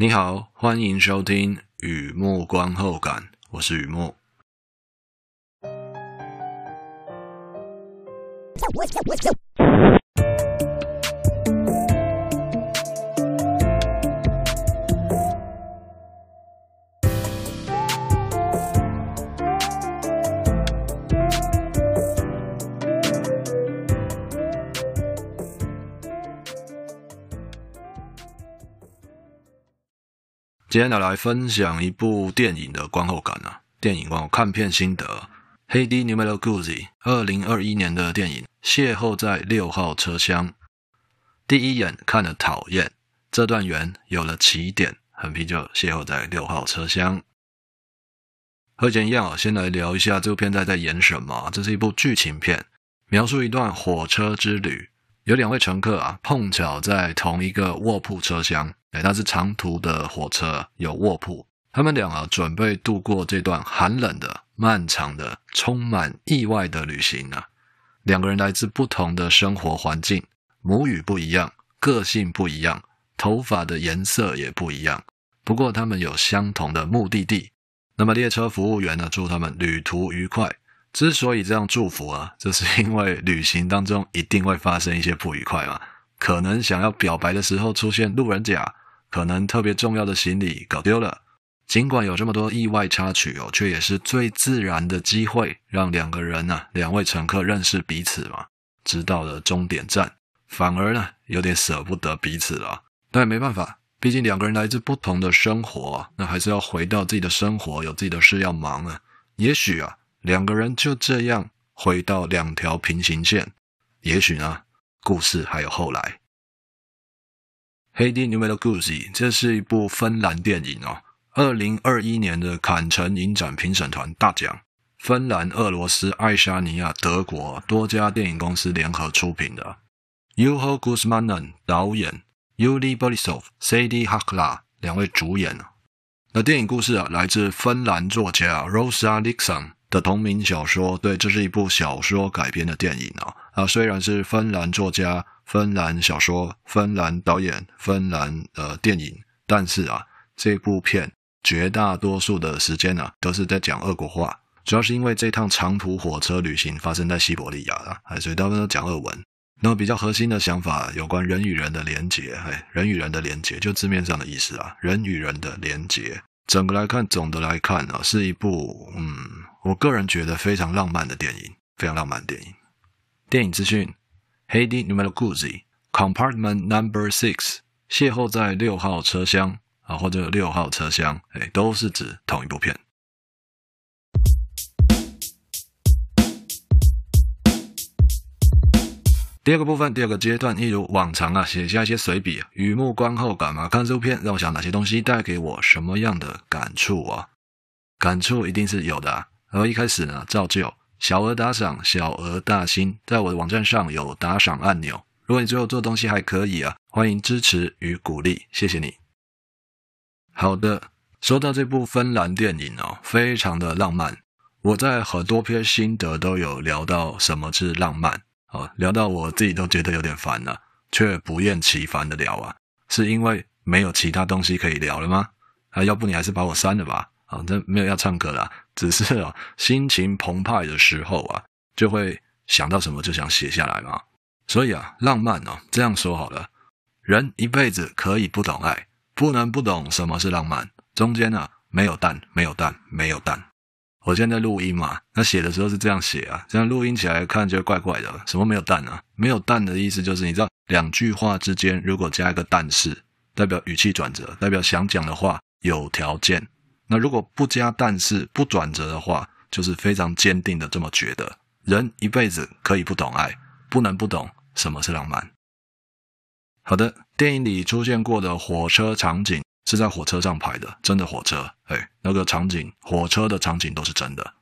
你好，欢迎收听雨墨观后感，我是雨墨。今天要来分享一部电影的观后感啊，电影观后看片心得。Heidi Numero Così，二零二一年的电影《邂逅在六号车厢》。第一眼看了讨厌，这段缘有了起点，很皮就邂逅在六号车厢。和以前一样啊，先来聊一下这部片在在演什么。这是一部剧情片，描述一段火车之旅。有两位乘客啊，碰巧在同一个卧铺车厢。哎，那是长途的火车，有卧铺。他们俩啊，准备度过这段寒冷的、漫长的、充满意外的旅行啊。两个人来自不同的生活环境，母语不一样，个性不一样，头发的颜色也不一样。不过他们有相同的目的地。那么列车服务员呢，祝他们旅途愉快。之所以这样祝福啊，这是因为旅行当中一定会发生一些不愉快嘛。可能想要表白的时候出现路人甲，可能特别重要的行李搞丢了。尽管有这么多意外插曲哦，却也是最自然的机会，让两个人呢，两位乘客认识彼此嘛。直到了终点站，反而呢有点舍不得彼此了。但也没办法，毕竟两个人来自不同的生活，那还是要回到自己的生活，有自己的事要忙啊。也许啊，两个人就这样回到两条平行线。也许呢。故事还有后来。Heidi Numero Così，这是一部芬兰电影哦。二零二一年的坎城影展评审团大奖，芬兰、俄罗斯、爱沙尼亚、德国多家电影公司联合出品的。Juho Kuosmanen 导演，Yuli Borisov、Sadi Hakla 两位主演。那电影故事啊，来自芬兰作家 Rosa Liksom 的同名小说，对，这是一部小说改编的电影啊。啊，虽然是芬兰作家、芬兰小说、芬兰导演、芬兰呃电影，但是啊，这部片绝大多数的时间啊，都是在讲俄国话，主要是因为这趟长途火车旅行发生在西伯利亚啊，所以大部分都讲俄文。那么比较核心的想法，有关人与人的连结，哎，人与人的连结，就字面上的意思啊，人与人的连结。整个来看，总的来看啊，是一部嗯，我个人觉得非常浪漫的电影，非常浪漫的电影。电影资讯，Hedy Numergoozy，compartment Number Six，邂逅在六号车厢啊，或者六号车厢，哎，都是指同一部片。第二个部分，第二个阶段，一如往常啊，写下一些随笔，雨幕观后感嘛。看这部片，让我想哪些东西带给我什么样的感触啊？感触一定是有的啊。然后一开始呢，照旧，小额打赏，小额大心，在我的网站上有打赏按钮。如果你最后做东西还可以啊，欢迎支持与鼓励，谢谢你。好的，说到这部芬兰电影哦，非常的浪漫。我在很多篇心得都有聊到什么是浪漫。哦，聊到我自己都觉得有点烦了，却不厌其烦的聊啊，是因为没有其他东西可以聊了吗？啊，要不你还是把我删了吧。啊，这没有要唱歌啦，只是啊，心情澎湃的时候啊，就会想到什么就想写下来嘛。所以啊，浪漫哦，这样说好了，人一辈子可以不懂爱，不能不懂什么是浪漫。中间呢，没有蛋，没有蛋，没有蛋。我现在录音嘛，那写的时候是这样写啊，这样录音起来看就怪怪的。什么没有但啊？没有但的意思就是，你知道两句话之间如果加一个但是，代表语气转折，代表想讲的话有条件。那如果不加但是，不转折的话，就是非常坚定的这么觉得。人一辈子可以不懂爱，不能不懂什么是浪漫。好的，电影里出现过的火车场景。是在火车上拍的，真的火车，哎，那个场景，火车的场景都是真的。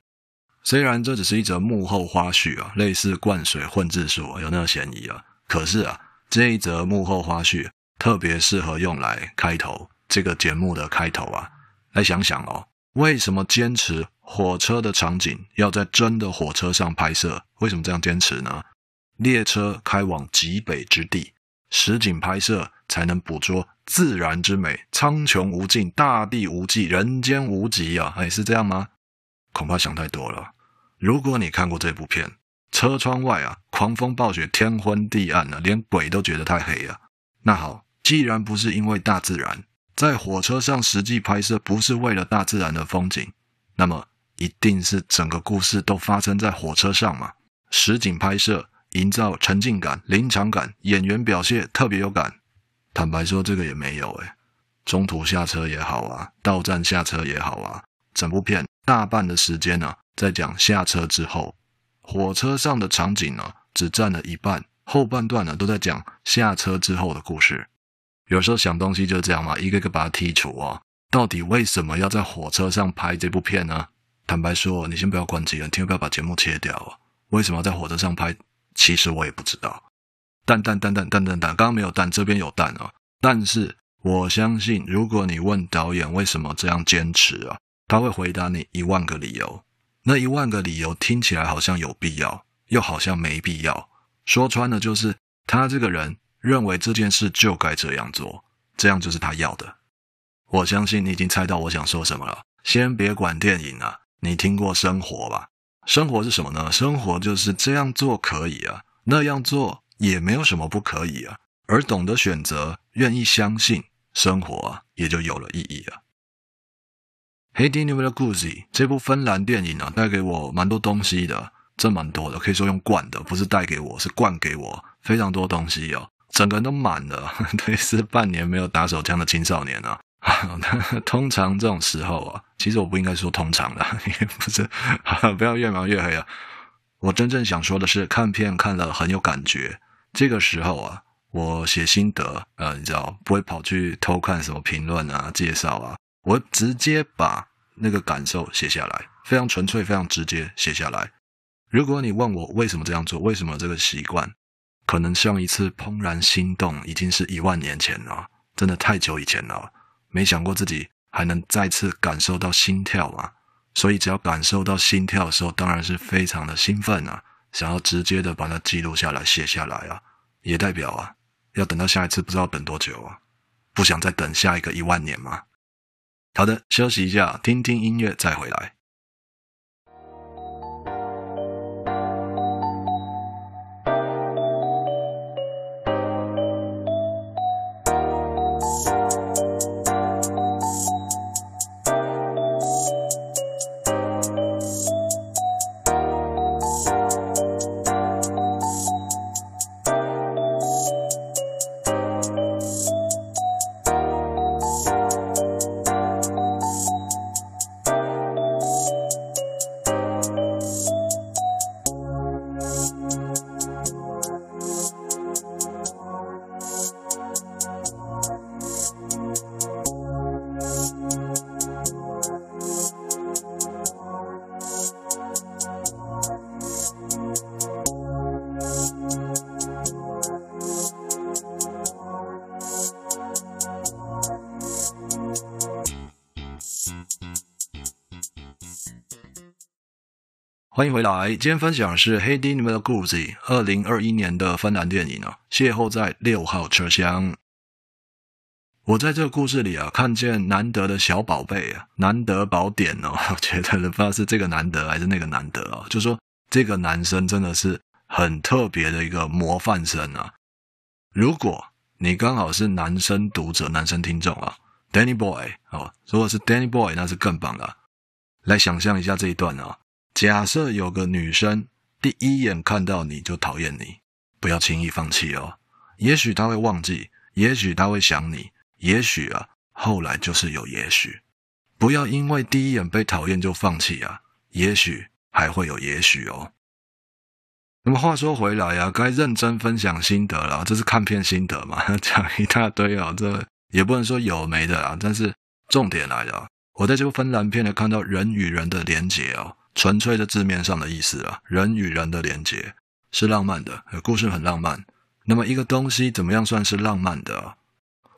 虽然这只是一则幕后花絮啊，类似灌水混字数有那个嫌疑啊，可是啊，这一则幕后花絮特别适合用来开头这个节目的开头啊。来想想哦，为什么坚持火车的场景要在真的火车上拍摄？为什么这样坚持呢？列车开往极北之地，实景拍摄才能捕捉自然之美，苍穹无尽，大地无际，人间无极啊！哎，是这样吗？恐怕想太多了。如果你看过这部片，车窗外啊，狂风暴雪，天昏地暗啊，连鬼都觉得太黑啊。那好，既然不是因为大自然，在火车上实际拍摄不是为了大自然的风景，那么一定是整个故事都发生在火车上嘛？实景拍摄，营造沉浸感、临场感，演员表现特别有感。坦白说，这个也没有诶，中途下车也好啊，到站下车也好啊，整部片大半的时间呢、啊，在讲下车之后。火车上的场景呢，只占了一半，后半段呢都在讲下车之后的故事。有时候想东西就是这样嘛，一个一个把它剔除啊。到底为什么要在火车上拍这部片呢？坦白说，你先不要关机了，你千万不要把节目切掉啊。为什么要在火车上拍？其实我也不知道。但但但但但但但，刚刚没有但，这边有但啊。但是我相信，如果你问导演为什么这样坚持啊，他会回答你一万个理由。那一万个理由听起来好像有必要，又好像没必要。说穿了就是他这个人认为这件事就该这样做，这样就是他要的。我相信你已经猜到我想说什么了。先别管电影啊，你听过生活吧？生活是什么呢？生活就是这样做可以啊，那样做也没有什么不可以啊。而懂得选择，愿意相信，生活啊也就有了意义啊。《黑迪尼维的故事》这部芬兰电影啊，带给我蛮多东西的，这蛮多的，可以说用灌的，不是带给我，是灌给我非常多东西哦，整个人都满了。对，是半年没有打手枪的青少年啊。通常这种时候啊，其实我不应该说通常的，也不是，不要越描越黑啊。我真正想说的是，看片看了很有感觉。这个时候啊，我写心得，呃，你知道，不会跑去偷看什么评论啊、介绍啊。我直接把那个感受写下来，非常纯粹，非常直接写下来。如果你问我为什么这样做，为什么这个习惯，可能上一次怦然心动已经是一万年前了，真的太久以前了，没想过自己还能再次感受到心跳嘛。所以只要感受到心跳的时候，当然是非常的兴奋啊，想要直接的把它记录下来，写下来啊，也代表啊，要等到下一次不知道等多久啊，不想再等下一个一万年吗。好的，休息一下，听听音乐，再回来。欢迎回来，今天分享的是《黑迪尼的故事》，二零二一年的芬兰电影啊，邂逅在六号车厢。我在这个故事里啊，看见难得的小宝贝啊，难得宝典哦，我觉得不知道是这个难得还是那个难得啊，就说这个男生真的是很特别的一个模范生啊。如果你刚好是男生读者、男生听众啊，Danny Boy 哦，如果是 Danny Boy，那是更棒了。来想象一下这一段啊。假设有个女生第一眼看到你就讨厌你，不要轻易放弃哦。也许她会忘记，也许她会想你，也许啊，后来就是有也许。不要因为第一眼被讨厌就放弃啊，也许还会有也许哦。那么话说回来呀、啊，该认真分享心得了，这是看片心得嘛，讲一大堆哦，这也不能说有没的啊，但是重点来了，我在这部芬兰片里看到人与人的连结哦。纯粹的字面上的意思啊，人与人的连结是浪漫的，故事很浪漫。那么一个东西怎么样算是浪漫的？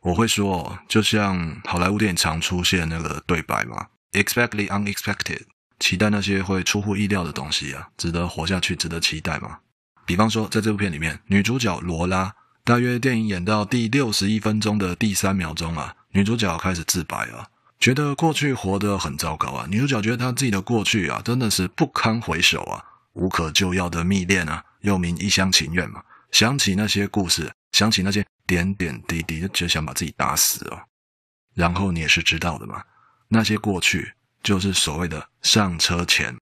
我会说，就像好莱坞电影常出现那个对白嘛，expect the unexpected，期待那些会出乎意料的东西啊，值得活下去，值得期待嘛。比方说，在这部片里面，女主角罗拉大约电影演到第六十一分钟的第三秒钟啊，女主角开始自白啊，觉得过去活得很糟糕啊。女主角觉得她自己的过去啊，真的是不堪回首啊，无可救药的蜜恋啊，又名一厢情愿嘛。想起那些故事，想起那些点点滴滴，就想把自己打死哦。然后你也是知道的嘛，那些过去就是所谓的上车前，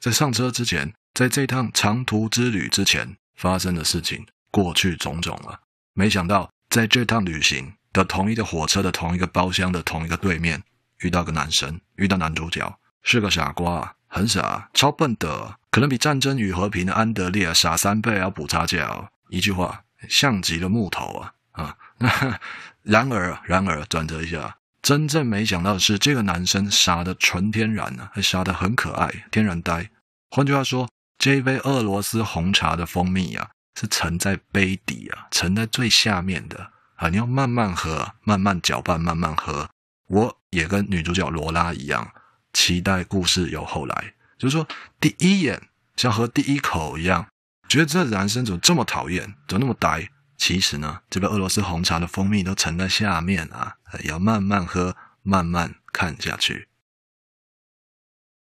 在上车之前，在这趟长途之旅之前发生的事情，过去种种了。没想到在这趟旅行的同一个火车的同一个包厢的同一个对面，遇到个男生，遇到男主角，是个傻瓜，很傻，超笨的，可能比《战争与和平》的安德烈傻三倍，要补差价哦。一句话，像极了木头啊啊！然而，然而，转折一下。真正没想到的是，这个男生傻的纯天然呢、啊，还傻的很可爱，天然呆。换句话说，这一杯俄罗斯红茶的蜂蜜啊，是沉在杯底啊，沉在最下面的啊，你要慢慢喝，慢慢搅拌，慢慢喝。我也跟女主角罗拉一样，期待故事有后来。就是说，第一眼像喝第一口一样，觉得这男生怎么这么讨厌，怎么那么呆？其实呢，这个俄罗斯红茶的蜂蜜都沉在下面啊，要慢慢喝，慢慢看下去。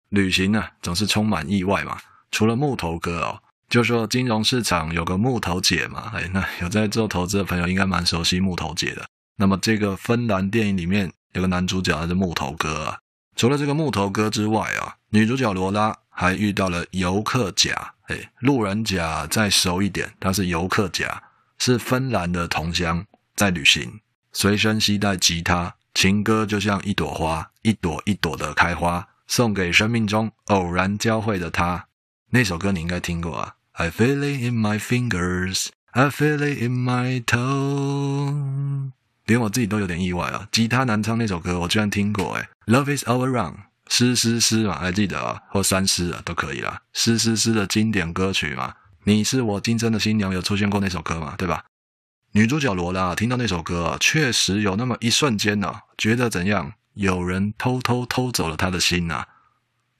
旅行呢，总是充满意外嘛。除了木头哥哦，就说金融市场有个木头姐嘛，哎，那有在做投资的朋友应该蛮熟悉木头姐的。那么这个芬兰电影里面有个男主角还是木头哥啊。除了这个木头哥之外啊，女主角罗拉还遇到了游客甲，哎，路人甲再熟一点，他是游客甲。是芬兰的同乡，在旅行，随身携带吉他，情歌就像一朵花，一朵一朵的开花，送给生命中偶然交汇的他。那首歌你应该听过啊，I feel it in my fingers, I feel it in my toe。连我自己都有点意外啊，吉他男唱那首歌，我居然听过诶 Love is all around，诗诗诗嘛，还记得啊，或三诗啊都可以啦，诗诗诗的经典歌曲嘛。你是我今生的新娘，有出现过那首歌吗？对吧？女主角罗拉听到那首歌啊，确实有那么一瞬间呢、啊，觉得怎样？有人偷偷偷走了她的心呐、啊！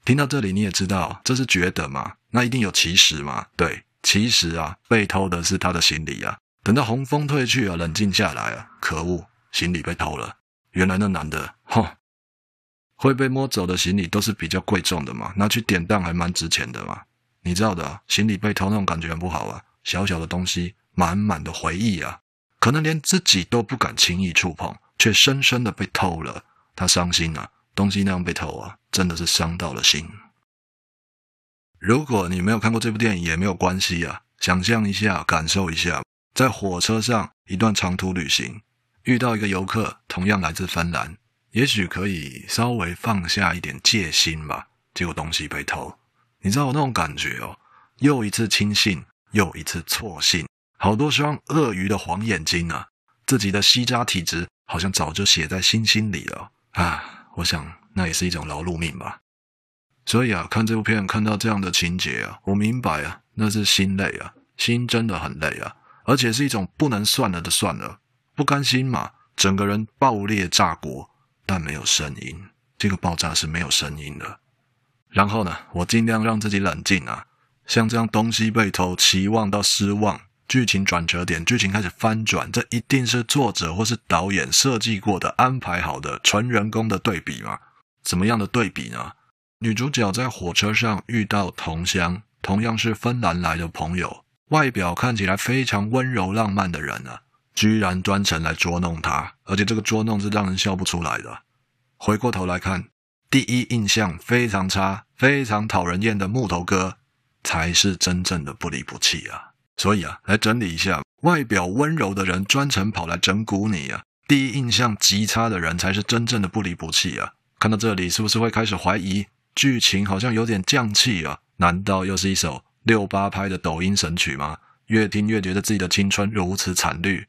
听到这里，你也知道这是觉得嘛？那一定有其实嘛？对，其实啊，被偷的是她的行李啊。等到洪峰退去啊，冷静下来啊，可恶，行李被偷了。原来那男的，哼，会被摸走的行李都是比较贵重的嘛，拿去典当还蛮值钱的嘛。你知道的，行李被偷那种感觉很不好啊。小小的东西，满满的回忆啊，可能连自己都不敢轻易触碰，却深深的被偷了。他伤心啊，东西那样被偷啊，真的是伤到了心。如果你没有看过这部电影也没有关系啊，想象一下，感受一下，在火车上一段长途旅行，遇到一个游客，同样来自芬兰，也许可以稍微放下一点戒心吧。结果东西被偷。你知道我那种感觉哦，又一次轻信，又一次错信，好多双鳄鱼的黄眼睛啊！自己的吸渣体质好像早就写在心心里了啊！我想那也是一种劳碌命吧。所以啊，看这部片看到这样的情节啊，我明白啊，那是心累啊，心真的很累啊，而且是一种不能算了的算了，不甘心嘛，整个人爆裂炸锅，但没有声音，这个爆炸是没有声音的。然后呢，我尽量让自己冷静啊。像这样东西被偷，期望到失望，剧情转折点，剧情开始翻转，这一定是作者或是导演设计过的、安排好的纯人工的对比嘛？怎么样的对比呢？女主角在火车上遇到同乡，同样是芬兰来的朋友，外表看起来非常温柔浪漫的人啊，居然专程来捉弄他，而且这个捉弄是让人笑不出来的。回过头来看。第一印象非常差、非常讨人厌的木头哥，才是真正的不离不弃啊！所以啊，来整理一下，外表温柔的人专程跑来整蛊你啊！第一印象极差的人才是真正的不离不弃啊！看到这里，是不是会开始怀疑剧情好像有点降气啊？难道又是一首六八拍的抖音神曲吗？越听越觉得自己的青春如此惨绿？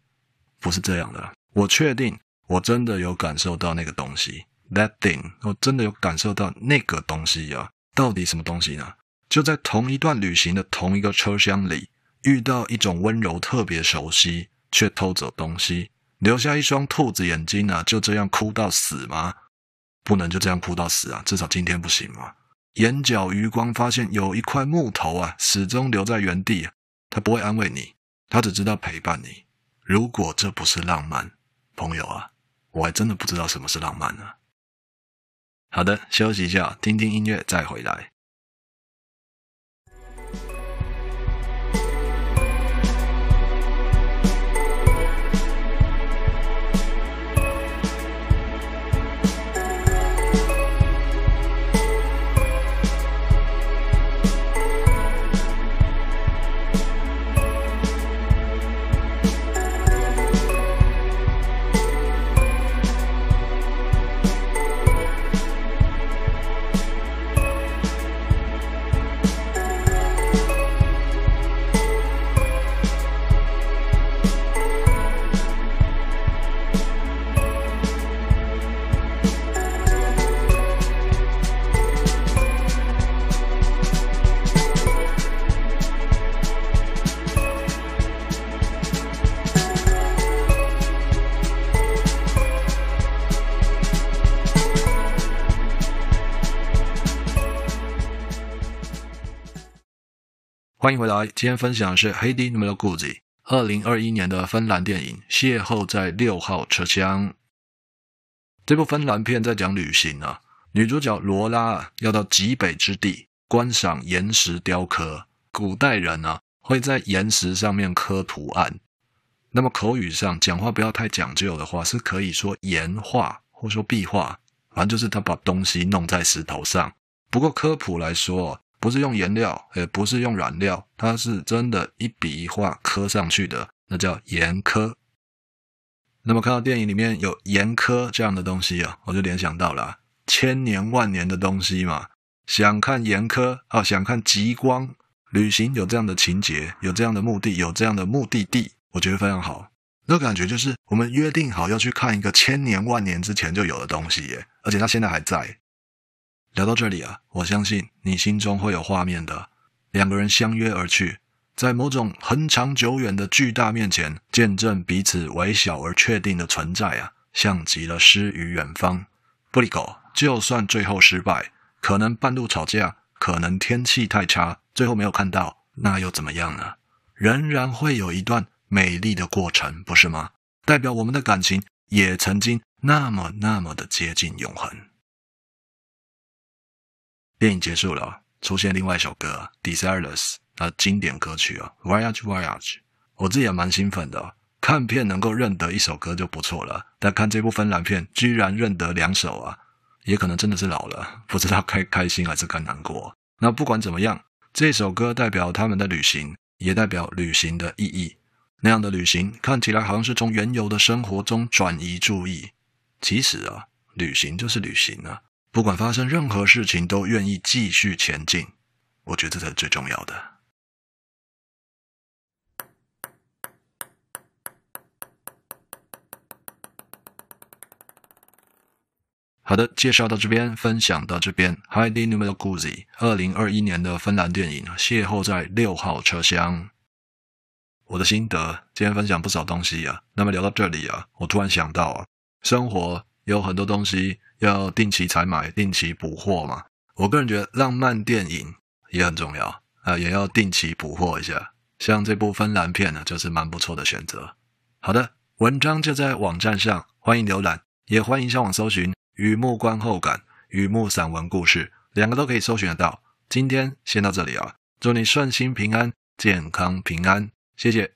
不是这样的，我确定，我真的有感受到那个东西。That thing，我真的有感受到那个东西啊，到底什么东西呢？就在同一段旅行的同一个车厢里，遇到一种温柔特别熟悉，却偷走东西，留下一双兔子眼睛啊，就这样哭到死吗？不能就这样哭到死啊，至少今天不行嘛。眼角余光发现有一块木头啊，始终留在原地，他不会安慰你，他只知道陪伴你。如果这不是浪漫，朋友啊，我还真的不知道什么是浪漫呢。好的，休息一下，听听音乐再回来。欢迎回来，今天分享的是 Heidi Numero Guzzi 二零二一年的芬兰电影《邂逅在六号车厢》。这部芬兰片在讲旅行啊，女主角罗拉要到极北之地观赏岩石雕刻。古代人呢、啊、会在岩石上面刻图案，那么口语上讲话不要太讲究的话，是可以说岩画或说壁画，反正就是他把东西弄在石头上。不过科普来说。不是用颜料，也不是用染料，它是真的一笔一画刻上去的，那叫岩刻。那么看到电影里面有岩刻这样的东西啊，我就联想到了千年万年的东西嘛。想看岩刻啊，想看极光，旅行有这样的情节，有这样的目的，有这样的目的地，我觉得非常好。那感觉就是我们约定好要去看一个千年万年之前就有的东西耶，而且它现在还在。聊到这里啊，我相信你心中会有画面的。两个人相约而去，在某种恒长久远的巨大面前，见证彼此微小而确定的存在啊，像极了诗与远方。不离狗，就算最后失败，可能半路吵架，可能天气太差，最后没有看到，那又怎么样呢？仍然会有一段美丽的过程，不是吗？代表我们的感情也曾经那么那么的接近永恒。电影结束了，出现另外一首歌《Desireless》那，经典歌曲啊，《Voyage Voyage》。我自己也蛮兴奋的，看片能够认得一首歌就不错了，但看这部芬兰片居然认得两首啊，也可能真的是老了，不知道该开心还是该难过。那不管怎么样，这首歌代表他们的旅行，也代表旅行的意义。那样的旅行看起来好像是从原有的生活中转移注意，其实啊，旅行就是旅行啊。不管发生任何事情，都愿意继续前进。我觉得这才是最重要的。好的，介绍到这边，分享到这边。Heidi Numero Guzzi，二零二一年的芬兰电影《邂逅在六号车厢》。我的心得，今天分享不少东西啊。那么聊到这里啊，我突然想到啊，生活。有很多东西要定期采买、定期补货嘛。我个人觉得浪漫电影也很重要啊，也要定期补货一下。像这部芬兰片呢，就是蛮不错的选择。好的，文章就在网站上，欢迎浏览，也欢迎上网搜寻《雨幕观后感》《雨幕散文故事》，两个都可以搜寻得到。今天先到这里啊，祝你顺心平安、健康平安，谢谢。